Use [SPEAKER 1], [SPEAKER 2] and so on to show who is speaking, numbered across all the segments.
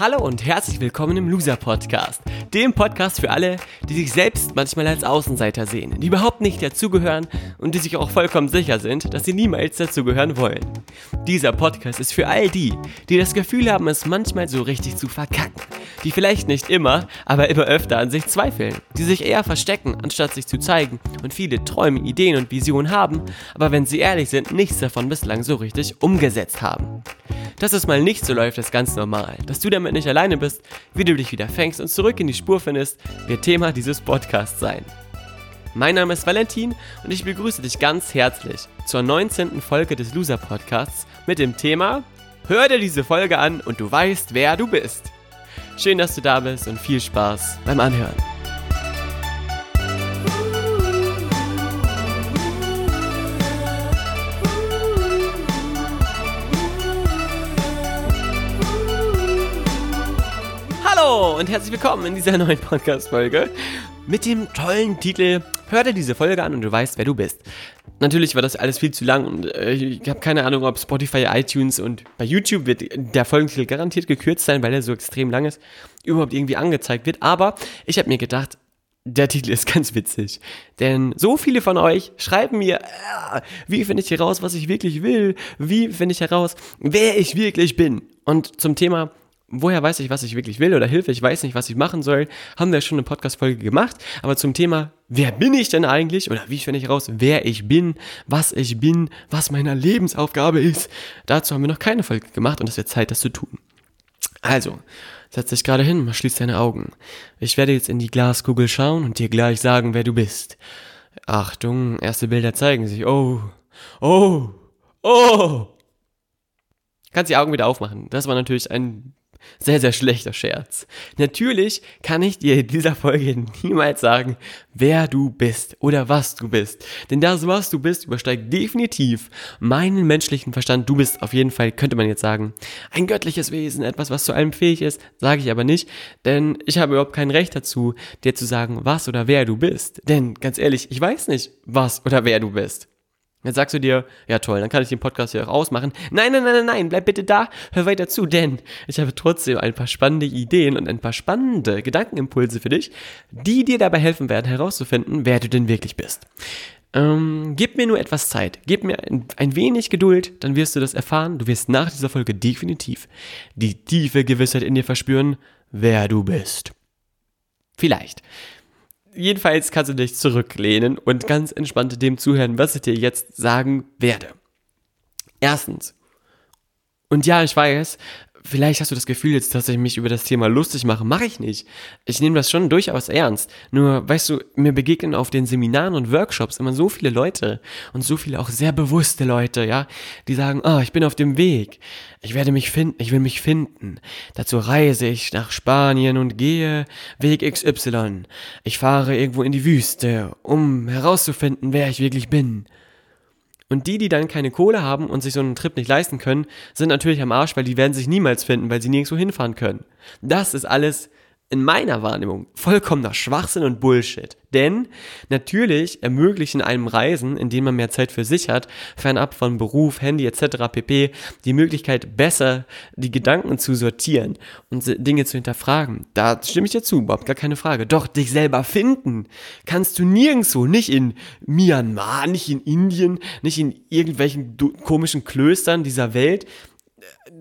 [SPEAKER 1] Hallo und herzlich willkommen im Loser Podcast, dem Podcast für alle, die sich selbst manchmal als Außenseiter sehen, die überhaupt nicht dazugehören und die sich auch vollkommen sicher sind, dass sie niemals dazugehören wollen. Dieser Podcast ist für all die, die das Gefühl haben, es manchmal so richtig zu verkacken, die vielleicht nicht immer, aber immer öfter an sich zweifeln, die sich eher verstecken, anstatt sich zu zeigen und viele Träume, Ideen und Visionen haben, aber wenn sie ehrlich sind, nichts davon bislang so richtig umgesetzt haben. Dass es mal nicht so läuft, ist ganz normal. Dass du damit nicht alleine bist, wie du dich wieder fängst und zurück in die Spur findest, wird Thema dieses Podcasts sein. Mein Name ist Valentin und ich begrüße dich ganz herzlich zur 19. Folge des Loser Podcasts mit dem Thema Hör dir diese Folge an und du weißt, wer du bist. Schön, dass du da bist und viel Spaß beim Anhören. Hallo und herzlich willkommen in dieser neuen Podcast-Folge mit dem tollen Titel Hör dir diese Folge an und du weißt, wer du bist. Natürlich war das alles viel zu lang und äh, ich habe keine Ahnung, ob Spotify, iTunes und bei YouTube wird der Folgentitel garantiert gekürzt sein, weil er so extrem lang ist, überhaupt irgendwie angezeigt wird. Aber ich habe mir gedacht, der Titel ist ganz witzig. Denn so viele von euch schreiben mir, äh, wie finde ich heraus, was ich wirklich will? Wie finde ich heraus, wer ich wirklich bin? Und zum Thema woher weiß ich, was ich wirklich will oder Hilfe, ich weiß nicht, was ich machen soll, haben wir schon eine Podcast-Folge gemacht. Aber zum Thema, wer bin ich denn eigentlich oder wie finde ich raus, wer ich bin, was ich bin, was meine Lebensaufgabe ist, dazu haben wir noch keine Folge gemacht und es wird Zeit, das zu tun. Also, setz dich gerade hin, schließ deine Augen. Ich werde jetzt in die Glaskugel schauen und dir gleich sagen, wer du bist. Achtung, erste Bilder zeigen sich. Oh, oh, oh. Kannst die Augen wieder aufmachen. Das war natürlich ein sehr, sehr schlechter Scherz. Natürlich kann ich dir in dieser Folge niemals sagen, wer du bist oder was du bist. Denn das, was du bist, übersteigt definitiv meinen menschlichen Verstand. Du bist auf jeden Fall, könnte man jetzt sagen, ein göttliches Wesen, etwas, was zu allem fähig ist. Sage ich aber nicht, denn ich habe überhaupt kein Recht dazu, dir zu sagen, was oder wer du bist. Denn ganz ehrlich, ich weiß nicht, was oder wer du bist. Jetzt sagst du dir, ja toll, dann kann ich den Podcast hier auch ausmachen. Nein, nein, nein, nein, nein, bleib bitte da, hör weiter zu, denn ich habe trotzdem ein paar spannende Ideen und ein paar spannende Gedankenimpulse für dich, die dir dabei helfen werden, herauszufinden, wer du denn wirklich bist. Ähm, gib mir nur etwas Zeit, gib mir ein, ein wenig Geduld, dann wirst du das erfahren. Du wirst nach dieser Folge definitiv die tiefe Gewissheit in dir verspüren, wer du bist. Vielleicht jedenfalls kannst du dich zurücklehnen und ganz entspannt dem zuhören, was ich dir jetzt sagen werde. Erstens. Und ja, ich weiß, vielleicht hast du das Gefühl jetzt, dass ich mich über das Thema lustig mache. Mache ich nicht. Ich nehme das schon durchaus ernst. Nur, weißt du, mir begegnen auf den Seminaren und Workshops immer so viele Leute und so viele auch sehr bewusste Leute, ja, die sagen, oh, ich bin auf dem Weg. Ich werde mich finden, ich will mich finden. Dazu reise ich nach Spanien und gehe Weg XY. Ich fahre irgendwo in die Wüste, um herauszufinden, wer ich wirklich bin. Und die, die dann keine Kohle haben und sich so einen Trip nicht leisten können, sind natürlich am Arsch, weil die werden sich niemals finden, weil sie nirgendwo hinfahren können. Das ist alles in meiner Wahrnehmung vollkommener Schwachsinn und Bullshit. Denn natürlich ermöglichen einem Reisen, in dem man mehr Zeit für sich hat, fernab von Beruf, Handy etc. pp, die Möglichkeit besser die Gedanken zu sortieren und Dinge zu hinterfragen. Da stimme ich dir zu, überhaupt gar keine Frage. Doch dich selber finden kannst du nirgendwo, nicht in Myanmar, nicht in Indien, nicht in irgendwelchen komischen Klöstern dieser Welt.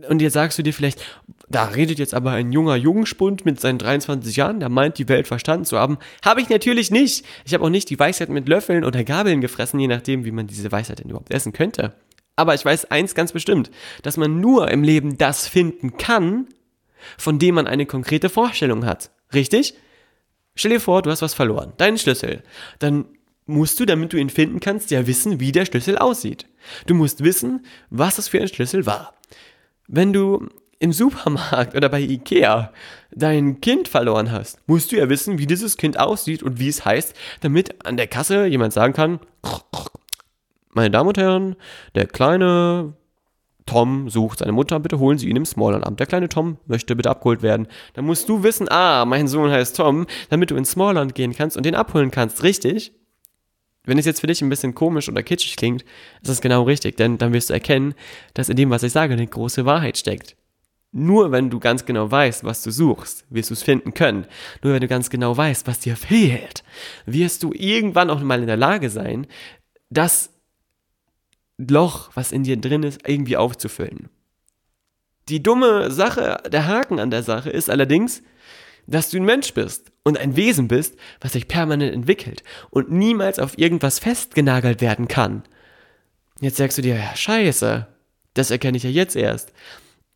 [SPEAKER 1] Und jetzt sagst du dir vielleicht, da redet jetzt aber ein junger Jungspund mit seinen 23 Jahren, der meint, die Welt verstanden zu haben. Habe ich natürlich nicht. Ich habe auch nicht die Weisheit mit Löffeln oder Gabeln gefressen, je nachdem, wie man diese Weisheit denn überhaupt essen könnte. Aber ich weiß eins ganz bestimmt, dass man nur im Leben das finden kann, von dem man eine konkrete Vorstellung hat. Richtig? Stell dir vor, du hast was verloren, deinen Schlüssel. Dann musst du, damit du ihn finden kannst, ja wissen, wie der Schlüssel aussieht. Du musst wissen, was das für ein Schlüssel war. Wenn du im Supermarkt oder bei Ikea dein Kind verloren hast, musst du ja wissen, wie dieses Kind aussieht und wie es heißt, damit an der Kasse jemand sagen kann, meine Damen und Herren, der kleine Tom sucht seine Mutter, bitte holen Sie ihn im Smallland ab. Der kleine Tom möchte bitte abgeholt werden. Dann musst du wissen, ah, mein Sohn heißt Tom, damit du ins Smallland gehen kannst und den abholen kannst, richtig? Wenn es jetzt für dich ein bisschen komisch oder kitschig klingt, ist das genau richtig, denn dann wirst du erkennen, dass in dem, was ich sage, eine große Wahrheit steckt. Nur wenn du ganz genau weißt, was du suchst, wirst du es finden können. Nur wenn du ganz genau weißt, was dir fehlt, wirst du irgendwann auch mal in der Lage sein, das Loch, was in dir drin ist, irgendwie aufzufüllen. Die dumme Sache, der Haken an der Sache ist allerdings, dass du ein Mensch bist und ein Wesen bist, was sich permanent entwickelt und niemals auf irgendwas festgenagelt werden kann. Jetzt sagst du dir, ja, scheiße, das erkenne ich ja jetzt erst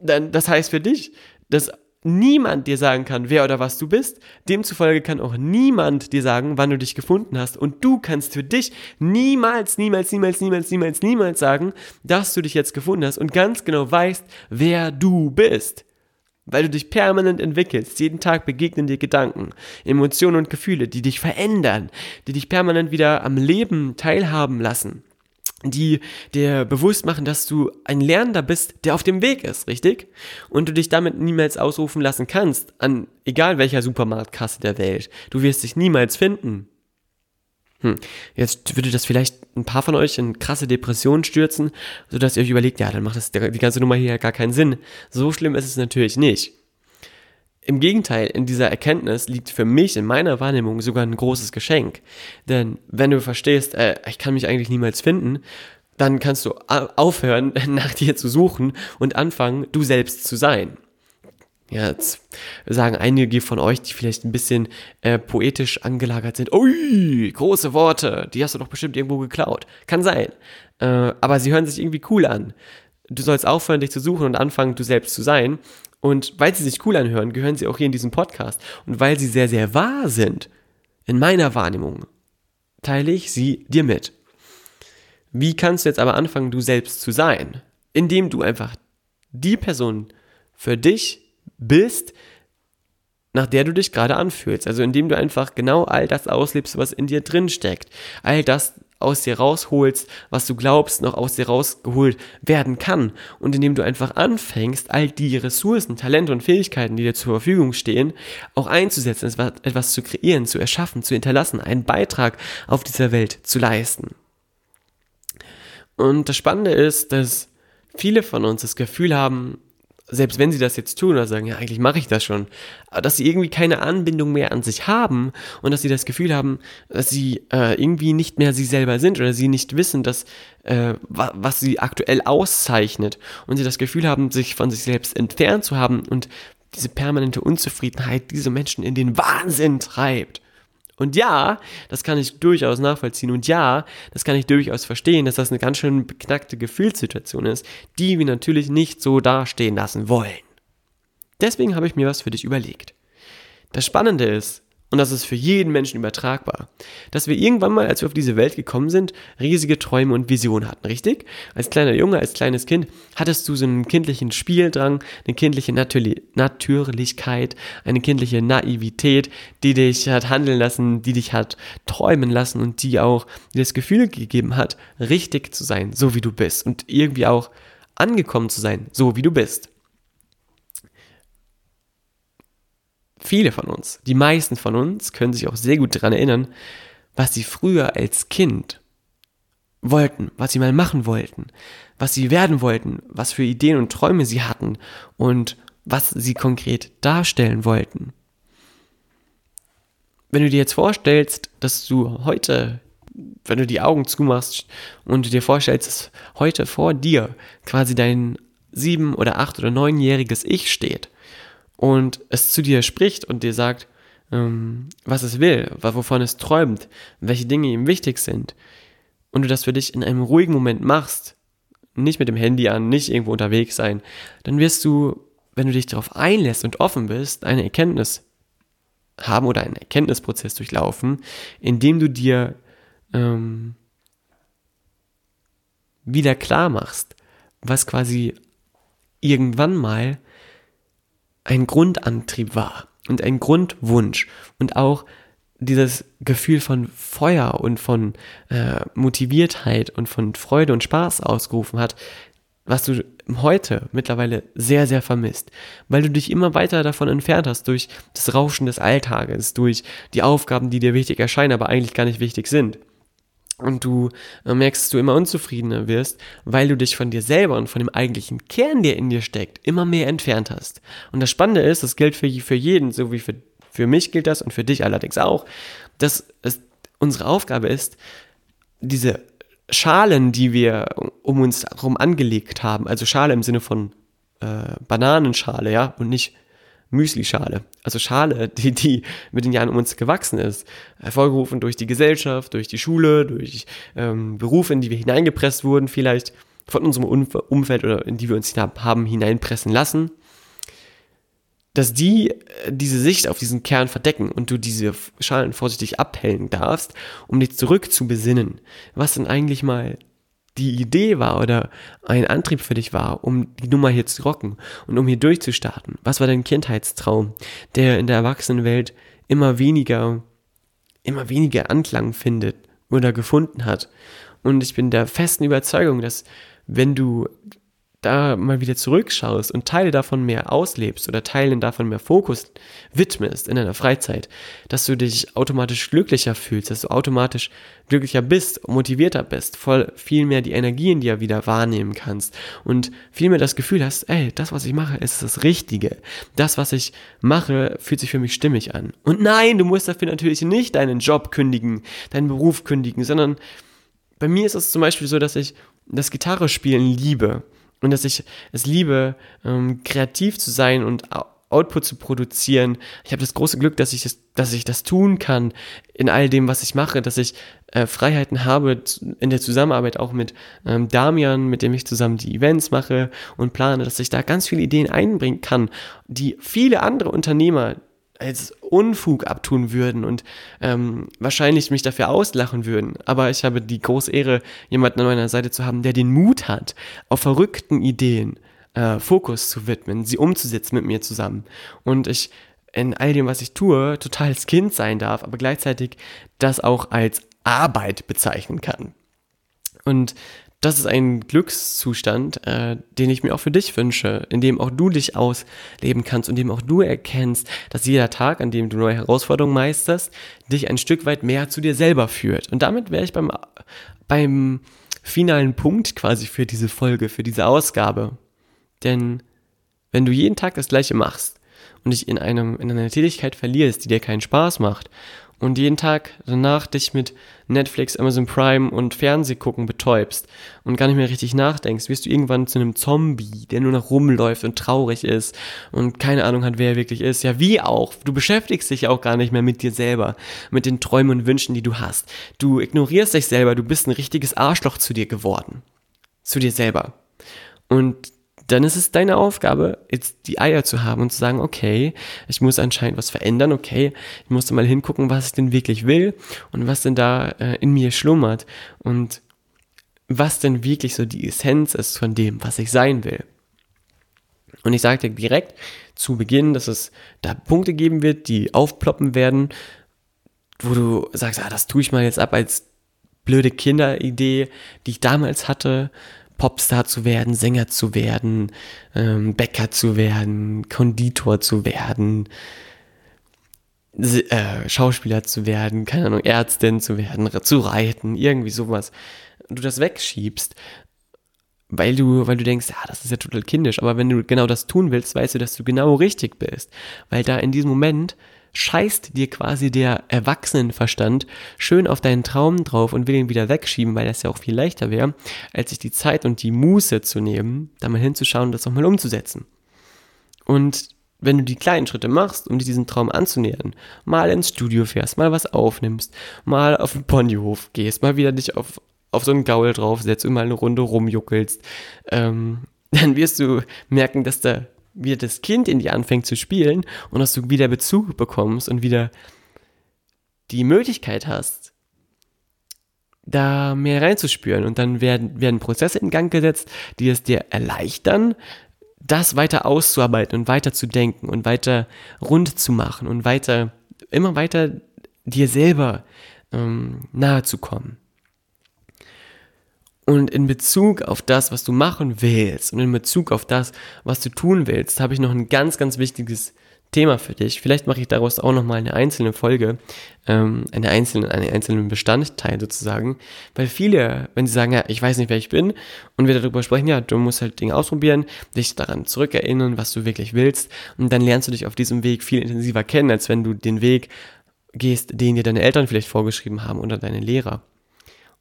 [SPEAKER 1] dann, das heißt für dich, dass niemand dir sagen kann, wer oder was du bist. Demzufolge kann auch niemand dir sagen, wann du dich gefunden hast. Und du kannst für dich niemals, niemals, niemals, niemals, niemals, niemals sagen, dass du dich jetzt gefunden hast und ganz genau weißt, wer du bist. Weil du dich permanent entwickelst. Jeden Tag begegnen dir Gedanken, Emotionen und Gefühle, die dich verändern, die dich permanent wieder am Leben teilhaben lassen die dir bewusst machen, dass du ein Lernender bist, der auf dem Weg ist, richtig? Und du dich damit niemals ausrufen lassen kannst, an egal welcher Supermarktkasse der Welt. Du wirst dich niemals finden. Hm. Jetzt würde das vielleicht ein paar von euch in krasse Depressionen stürzen, sodass ihr euch überlegt, ja, dann macht das die ganze Nummer hier ja gar keinen Sinn. So schlimm ist es natürlich nicht. Im Gegenteil, in dieser Erkenntnis liegt für mich in meiner Wahrnehmung sogar ein großes Geschenk. Denn wenn du verstehst, äh, ich kann mich eigentlich niemals finden, dann kannst du aufhören, nach dir zu suchen und anfangen, du selbst zu sein. Jetzt sagen einige von euch, die vielleicht ein bisschen äh, poetisch angelagert sind, ui, große Worte, die hast du doch bestimmt irgendwo geklaut. Kann sein. Äh, aber sie hören sich irgendwie cool an. Du sollst aufhören, dich zu suchen und anfangen, du selbst zu sein. Und weil sie sich cool anhören, gehören sie auch hier in diesem Podcast. Und weil sie sehr, sehr wahr sind, in meiner Wahrnehmung, teile ich sie dir mit. Wie kannst du jetzt aber anfangen, du selbst zu sein? Indem du einfach die Person für dich bist, nach der du dich gerade anfühlst. Also indem du einfach genau all das auslebst, was in dir drin steckt. All das aus dir rausholst, was du glaubst, noch aus dir rausgeholt werden kann. Und indem du einfach anfängst, all die Ressourcen, Talente und Fähigkeiten, die dir zur Verfügung stehen, auch einzusetzen, etwas zu kreieren, zu erschaffen, zu hinterlassen, einen Beitrag auf dieser Welt zu leisten. Und das Spannende ist, dass viele von uns das Gefühl haben, selbst wenn sie das jetzt tun oder sagen, ja, eigentlich mache ich das schon, dass sie irgendwie keine Anbindung mehr an sich haben und dass sie das Gefühl haben, dass sie äh, irgendwie nicht mehr sie selber sind oder sie nicht wissen, dass, äh, was sie aktuell auszeichnet und sie das Gefühl haben, sich von sich selbst entfernt zu haben und diese permanente Unzufriedenheit diese Menschen in den Wahnsinn treibt. Und ja, das kann ich durchaus nachvollziehen. Und ja, das kann ich durchaus verstehen, dass das eine ganz schön beknackte Gefühlssituation ist, die wir natürlich nicht so dastehen lassen wollen. Deswegen habe ich mir was für dich überlegt. Das Spannende ist, und das ist für jeden Menschen übertragbar. Dass wir irgendwann mal, als wir auf diese Welt gekommen sind, riesige Träume und Visionen hatten, richtig? Als kleiner Junge, als kleines Kind hattest du so einen kindlichen Spieldrang, eine kindliche Natür Natürlichkeit, eine kindliche Naivität, die dich hat handeln lassen, die dich hat träumen lassen und die auch dir das Gefühl gegeben hat, richtig zu sein, so wie du bist und irgendwie auch angekommen zu sein, so wie du bist. Viele von uns, die meisten von uns können sich auch sehr gut daran erinnern, was sie früher als Kind wollten, was sie mal machen wollten, was sie werden wollten, was für Ideen und Träume sie hatten und was sie konkret darstellen wollten. Wenn du dir jetzt vorstellst, dass du heute, wenn du die Augen zumachst und dir vorstellst, dass heute vor dir quasi dein sieben- oder acht- oder neunjähriges Ich steht und es zu dir spricht und dir sagt, ähm, was es will, wovon es träumt, welche Dinge ihm wichtig sind, und du das für dich in einem ruhigen Moment machst, nicht mit dem Handy an, nicht irgendwo unterwegs sein, dann wirst du, wenn du dich darauf einlässt und offen bist, eine Erkenntnis haben oder einen Erkenntnisprozess durchlaufen, indem du dir ähm, wieder klar machst, was quasi irgendwann mal ein Grundantrieb war und ein Grundwunsch und auch dieses Gefühl von Feuer und von äh, Motiviertheit und von Freude und Spaß ausgerufen hat, was du heute mittlerweile sehr, sehr vermisst, weil du dich immer weiter davon entfernt hast durch das Rauschen des Alltages, durch die Aufgaben, die dir wichtig erscheinen, aber eigentlich gar nicht wichtig sind. Und du äh, merkst, dass du immer unzufriedener wirst, weil du dich von dir selber und von dem eigentlichen Kern, der in dir steckt, immer mehr entfernt hast. Und das Spannende ist, das gilt für, für jeden, so wie für, für mich gilt das und für dich allerdings auch, dass es unsere Aufgabe ist, diese Schalen, die wir um uns herum angelegt haben, also Schale im Sinne von äh, Bananenschale, ja, und nicht Müslischale. Also Schale, die, die mit den Jahren um uns gewachsen ist. Hervorgerufen durch die Gesellschaft, durch die Schule, durch ähm, Berufe, in die wir hineingepresst wurden, vielleicht von unserem Umfeld oder in die wir uns haben hineinpressen lassen. Dass die äh, diese Sicht auf diesen Kern verdecken und du diese Schalen vorsichtig abhellen darfst, um dich zurück zu besinnen, was denn eigentlich mal die Idee war oder ein Antrieb für dich war, um die Nummer hier zu rocken und um hier durchzustarten? Was war dein Kindheitstraum, der in der Erwachsenenwelt immer weniger, immer weniger Anklang findet oder gefunden hat? Und ich bin der festen Überzeugung, dass wenn du da mal wieder zurückschaust und Teile davon mehr auslebst oder Teilen davon mehr Fokus widmest in deiner Freizeit, dass du dich automatisch glücklicher fühlst, dass du automatisch glücklicher bist, motivierter bist, voll viel mehr die Energie in dir wieder wahrnehmen kannst und viel mehr das Gefühl hast, ey, das, was ich mache, ist das Richtige. Das, was ich mache, fühlt sich für mich stimmig an. Und nein, du musst dafür natürlich nicht deinen Job kündigen, deinen Beruf kündigen, sondern bei mir ist es zum Beispiel so, dass ich das Gitarre spielen liebe und dass ich es liebe, ähm, kreativ zu sein und Output zu produzieren. Ich habe das große Glück, dass ich das, dass ich das tun kann in all dem, was ich mache, dass ich äh, Freiheiten habe in der Zusammenarbeit auch mit ähm, Damian, mit dem ich zusammen die Events mache und plane, dass ich da ganz viele Ideen einbringen kann, die viele andere Unternehmer als Unfug abtun würden und ähm, wahrscheinlich mich dafür auslachen würden. Aber ich habe die große Ehre, jemanden an meiner Seite zu haben, der den Mut hat, auf verrückten Ideen äh, Fokus zu widmen, sie umzusetzen mit mir zusammen. Und ich in all dem, was ich tue, total Kind sein darf, aber gleichzeitig das auch als Arbeit bezeichnen kann. Und das ist ein Glückszustand, äh, den ich mir auch für dich wünsche, in dem auch du dich ausleben kannst und dem auch du erkennst, dass jeder Tag, an dem du neue Herausforderungen meisterst, dich ein Stück weit mehr zu dir selber führt. Und damit wäre ich beim, beim finalen Punkt quasi für diese Folge, für diese Ausgabe. Denn wenn du jeden Tag das Gleiche machst und dich in, einem, in einer Tätigkeit verlierst, die dir keinen Spaß macht und jeden Tag danach dich mit Netflix, Amazon Prime und Fernsehgucken betäubst und gar nicht mehr richtig nachdenkst, wirst du irgendwann zu einem Zombie, der nur noch rumläuft und traurig ist und keine Ahnung hat, wer er wirklich ist. Ja, wie auch. Du beschäftigst dich auch gar nicht mehr mit dir selber, mit den Träumen und Wünschen, die du hast. Du ignorierst dich selber, du bist ein richtiges Arschloch zu dir geworden. Zu dir selber. Und dann ist es deine Aufgabe, jetzt die Eier zu haben und zu sagen, okay, ich muss anscheinend was verändern, okay, ich muss mal hingucken, was ich denn wirklich will und was denn da äh, in mir schlummert und was denn wirklich so die Essenz ist von dem, was ich sein will. Und ich dir direkt zu Beginn, dass es da Punkte geben wird, die aufploppen werden, wo du sagst, ah, das tue ich mal jetzt ab als blöde Kinderidee, die ich damals hatte, Popstar zu werden, Sänger zu werden, ähm, Bäcker zu werden, Konditor zu werden, äh, Schauspieler zu werden, keine Ahnung, Ärztin zu werden, zu reiten, irgendwie sowas. Du das wegschiebst, weil du, weil du denkst, ja, das ist ja total kindisch, aber wenn du genau das tun willst, weißt du, dass du genau richtig bist, weil da in diesem Moment scheißt dir quasi der Erwachsenenverstand schön auf deinen Traum drauf und will ihn wieder wegschieben, weil das ja auch viel leichter wäre, als sich die Zeit und die Muße zu nehmen, da mal hinzuschauen und das nochmal umzusetzen. Und wenn du die kleinen Schritte machst, um dir diesen Traum anzunähern, mal ins Studio fährst, mal was aufnimmst, mal auf den Ponyhof gehst, mal wieder dich auf, auf so einen Gaul draufsetzt und mal eine Runde rumjuckelst, ähm, dann wirst du merken, dass da wieder das Kind in dir anfängt zu spielen und dass du wieder Bezug bekommst und wieder die Möglichkeit hast, da mehr reinzuspüren. Und dann werden, werden Prozesse in Gang gesetzt, die es dir erleichtern, das weiter auszuarbeiten und weiter zu denken und weiter rund zu machen und weiter, immer weiter dir selber ähm, nahe zu kommen. Und in Bezug auf das, was du machen willst und in Bezug auf das, was du tun willst, habe ich noch ein ganz, ganz wichtiges Thema für dich. Vielleicht mache ich daraus auch nochmal eine einzelne Folge, ähm, eine einzelne, einen einzelnen Bestandteil sozusagen. Weil viele, wenn sie sagen, ja, ich weiß nicht, wer ich bin, und wir darüber sprechen, ja, du musst halt Dinge ausprobieren, dich daran zurückerinnern, was du wirklich willst, und dann lernst du dich auf diesem Weg viel intensiver kennen, als wenn du den Weg gehst, den dir deine Eltern vielleicht vorgeschrieben haben oder deine Lehrer.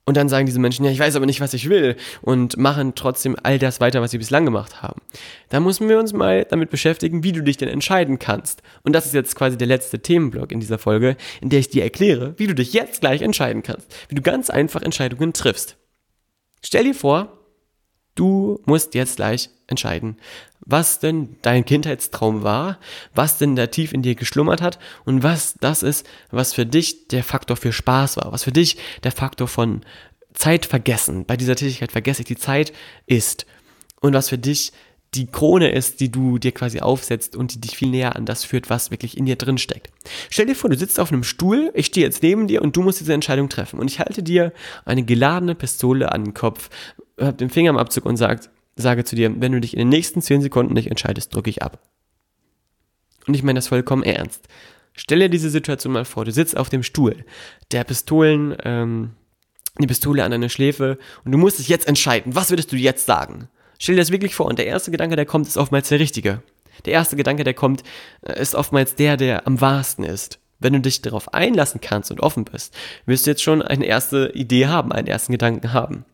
[SPEAKER 1] Und dann sagen diese Menschen, ja, ich weiß aber nicht, was ich will und machen trotzdem all das weiter, was sie bislang gemacht haben. Da müssen wir uns mal damit beschäftigen, wie du dich denn entscheiden kannst. Und das ist jetzt quasi der letzte Themenblock in dieser Folge, in der ich dir erkläre, wie du dich jetzt gleich entscheiden kannst. Wie du ganz einfach Entscheidungen triffst. Stell dir vor, du musst jetzt gleich entscheiden, was denn dein Kindheitstraum war, was denn da tief in dir geschlummert hat und was das ist, was für dich der Faktor für Spaß war, was für dich der Faktor von Zeit vergessen, bei dieser Tätigkeit vergesse ich die Zeit ist. Und was für dich die Krone ist, die du dir quasi aufsetzt und die dich viel näher an das führt, was wirklich in dir drin steckt. Stell dir vor, du sitzt auf einem Stuhl, ich stehe jetzt neben dir und du musst diese Entscheidung treffen und ich halte dir eine geladene Pistole an den Kopf, hab den Finger im Abzug und sagt, sage zu dir, wenn du dich in den nächsten 10 Sekunden nicht entscheidest, drücke ich ab. Und ich meine das vollkommen ernst. Stell dir diese Situation mal vor, du sitzt auf dem Stuhl, der Pistolen, ähm, die Pistole an deiner Schläfe und du musst dich jetzt entscheiden, was würdest du jetzt sagen? Stell dir das wirklich vor und der erste Gedanke, der kommt, ist oftmals der richtige. Der erste Gedanke, der kommt, äh, ist oftmals der, der am wahrsten ist. Wenn du dich darauf einlassen kannst und offen bist, wirst du jetzt schon eine erste Idee haben, einen ersten Gedanken haben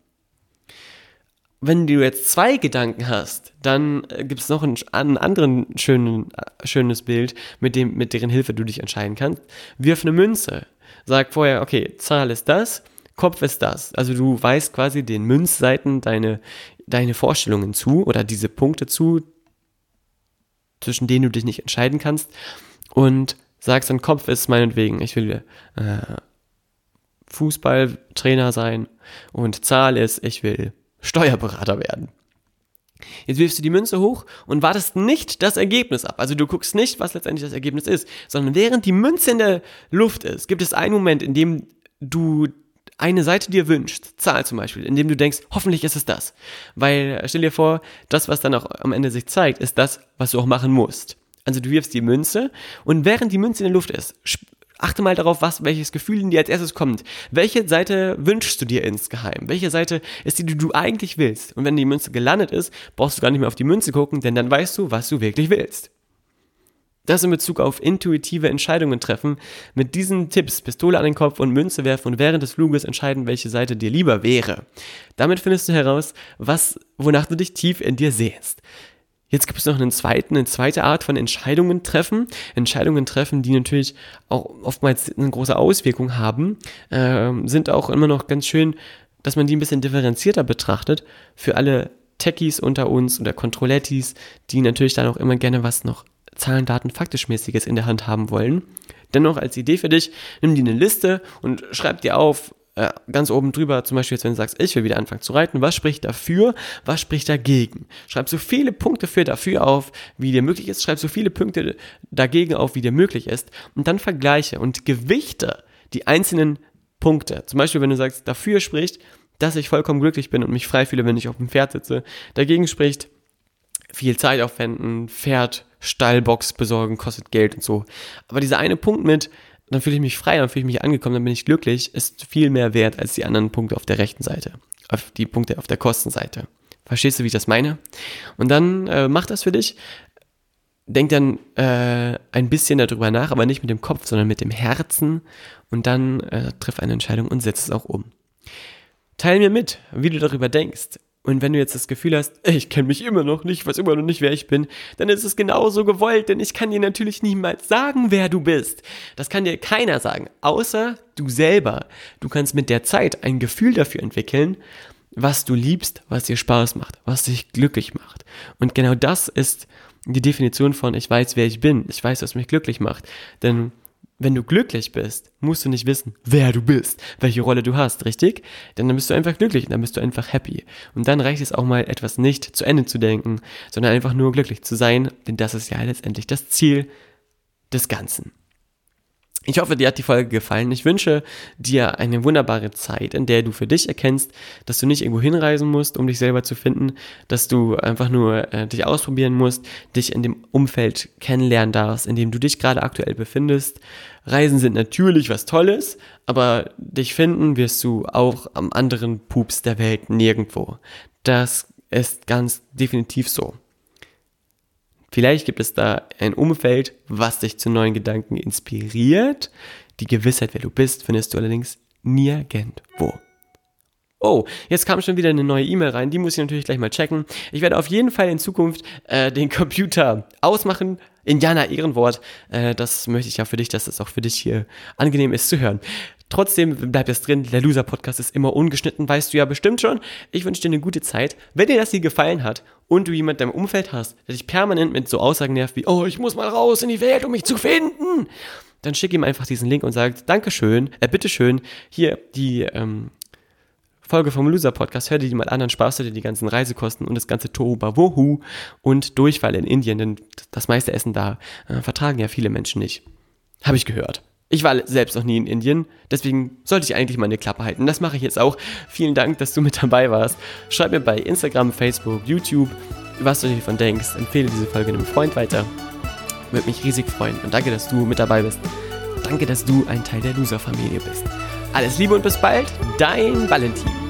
[SPEAKER 1] wenn du jetzt zwei Gedanken hast, dann äh, gibt es noch einen, einen anderen schönen, äh, schönes Bild, mit, dem, mit deren Hilfe du dich entscheiden kannst. Wirf eine Münze. Sag vorher, okay, Zahl ist das, Kopf ist das. Also du weißt quasi den Münzseiten deine, deine Vorstellungen zu oder diese Punkte zu, zwischen denen du dich nicht entscheiden kannst. Und sagst dann, Kopf ist meinetwegen, ich will äh, Fußballtrainer sein und Zahl ist, ich will Steuerberater werden. Jetzt wirfst du die Münze hoch und wartest nicht das Ergebnis ab. Also du guckst nicht, was letztendlich das Ergebnis ist, sondern während die Münze in der Luft ist, gibt es einen Moment, in dem du eine Seite dir wünschst, Zahl zum Beispiel, in dem du denkst, hoffentlich ist es das. Weil stell dir vor, das, was dann auch am Ende sich zeigt, ist das, was du auch machen musst. Also du wirfst die Münze und während die Münze in der Luft ist, achte mal darauf, was, welches Gefühl in dir als erstes kommt. Welche Seite wünschst du dir insgeheim? Welche Seite ist die, die du eigentlich willst? Und wenn die Münze gelandet ist, brauchst du gar nicht mehr auf die Münze gucken, denn dann weißt du, was du wirklich willst. Das in Bezug auf intuitive Entscheidungen treffen. Mit diesen Tipps, Pistole an den Kopf und Münze werfen und während des Fluges entscheiden, welche Seite dir lieber wäre. Damit findest du heraus, was, wonach du dich tief in dir sehst. Jetzt gibt es noch einen zweiten, eine zweite Art von Entscheidungen treffen. Entscheidungen treffen, die natürlich auch oftmals eine große Auswirkung haben, äh, sind auch immer noch ganz schön, dass man die ein bisschen differenzierter betrachtet. Für alle Techies unter uns oder Controlettis, die natürlich dann auch immer gerne was noch Zahlen, Daten, faktisch-mäßiges in der Hand haben wollen. Dennoch als Idee für dich, nimm dir eine Liste und schreib dir auf, äh, ganz oben drüber, zum Beispiel jetzt, wenn du sagst, ich will wieder anfangen zu reiten, was spricht dafür, was spricht dagegen? Schreib so viele Punkte für dafür auf, wie dir möglich ist, schreib so viele Punkte dagegen auf, wie dir möglich ist und dann vergleiche und gewichte die einzelnen Punkte. Zum Beispiel, wenn du sagst, dafür spricht, dass ich vollkommen glücklich bin und mich frei fühle, wenn ich auf dem Pferd sitze. Dagegen spricht, viel Zeit aufwenden, Pferd, Stallbox besorgen, kostet Geld und so. Aber dieser eine Punkt mit, dann fühle ich mich frei, dann fühle ich mich angekommen, dann bin ich glücklich, ist viel mehr wert als die anderen Punkte auf der rechten Seite, auf die Punkte auf der Kostenseite. Verstehst du, wie ich das meine? Und dann äh, mach das für dich. Denk dann äh, ein bisschen darüber nach, aber nicht mit dem Kopf, sondern mit dem Herzen. Und dann äh, triff eine Entscheidung und setz es auch um. Teil mir mit, wie du darüber denkst. Und wenn du jetzt das Gefühl hast, ich kenne mich immer noch nicht, weiß immer noch nicht, wer ich bin, dann ist es genauso gewollt, denn ich kann dir natürlich niemals sagen, wer du bist. Das kann dir keiner sagen, außer du selber. Du kannst mit der Zeit ein Gefühl dafür entwickeln, was du liebst, was dir Spaß macht, was dich glücklich macht. Und genau das ist die Definition von ich weiß, wer ich bin, ich weiß, was mich glücklich macht. Denn wenn du glücklich bist, musst du nicht wissen, wer du bist, welche Rolle du hast, richtig? Denn dann bist du einfach glücklich und dann bist du einfach happy. Und dann reicht es auch mal etwas nicht zu Ende zu denken, sondern einfach nur glücklich zu sein, denn das ist ja letztendlich das Ziel des Ganzen. Ich hoffe, dir hat die Folge gefallen. Ich wünsche dir eine wunderbare Zeit, in der du für dich erkennst, dass du nicht irgendwo hinreisen musst, um dich selber zu finden, dass du einfach nur äh, dich ausprobieren musst, dich in dem Umfeld kennenlernen darfst, in dem du dich gerade aktuell befindest. Reisen sind natürlich was Tolles, aber dich finden wirst du auch am anderen Pups der Welt nirgendwo. Das ist ganz definitiv so. Vielleicht gibt es da ein Umfeld, was dich zu neuen Gedanken inspiriert. Die Gewissheit, wer du bist, findest du allerdings nirgendwo. Oh, jetzt kam schon wieder eine neue E-Mail rein, die muss ich natürlich gleich mal checken. Ich werde auf jeden Fall in Zukunft äh, den Computer ausmachen. Indianer Ehrenwort, äh, das möchte ich ja für dich, dass es auch für dich hier angenehm ist zu hören. Trotzdem bleibt es drin, der Loser-Podcast ist immer ungeschnitten, weißt du ja bestimmt schon. Ich wünsche dir eine gute Zeit. Wenn dir das hier gefallen hat und du jemanden deinem Umfeld hast, der dich permanent mit so Aussagen nervt wie, oh, ich muss mal raus in die Welt, um mich zu finden, dann schick ihm einfach diesen Link und sag, Dankeschön, äh, bitteschön, hier die ähm, Folge vom Loser Podcast, hör dir die mal an, dann sparst du dir die ganzen Reisekosten und das ganze Tohuwabohu und Durchfall in Indien, denn das meiste Essen da äh, vertragen ja viele Menschen nicht. Habe ich gehört. Ich war selbst noch nie in Indien, deswegen sollte ich eigentlich meine Klappe halten. Das mache ich jetzt auch. Vielen Dank, dass du mit dabei warst. Schreib mir bei Instagram, Facebook, YouTube, was du davon denkst. Empfehle diese Folge einem Freund weiter. Würde mich riesig freuen. Und danke, dass du mit dabei bist. Danke, dass du ein Teil der Loser-Familie bist. Alles Liebe und bis bald, dein Valentin.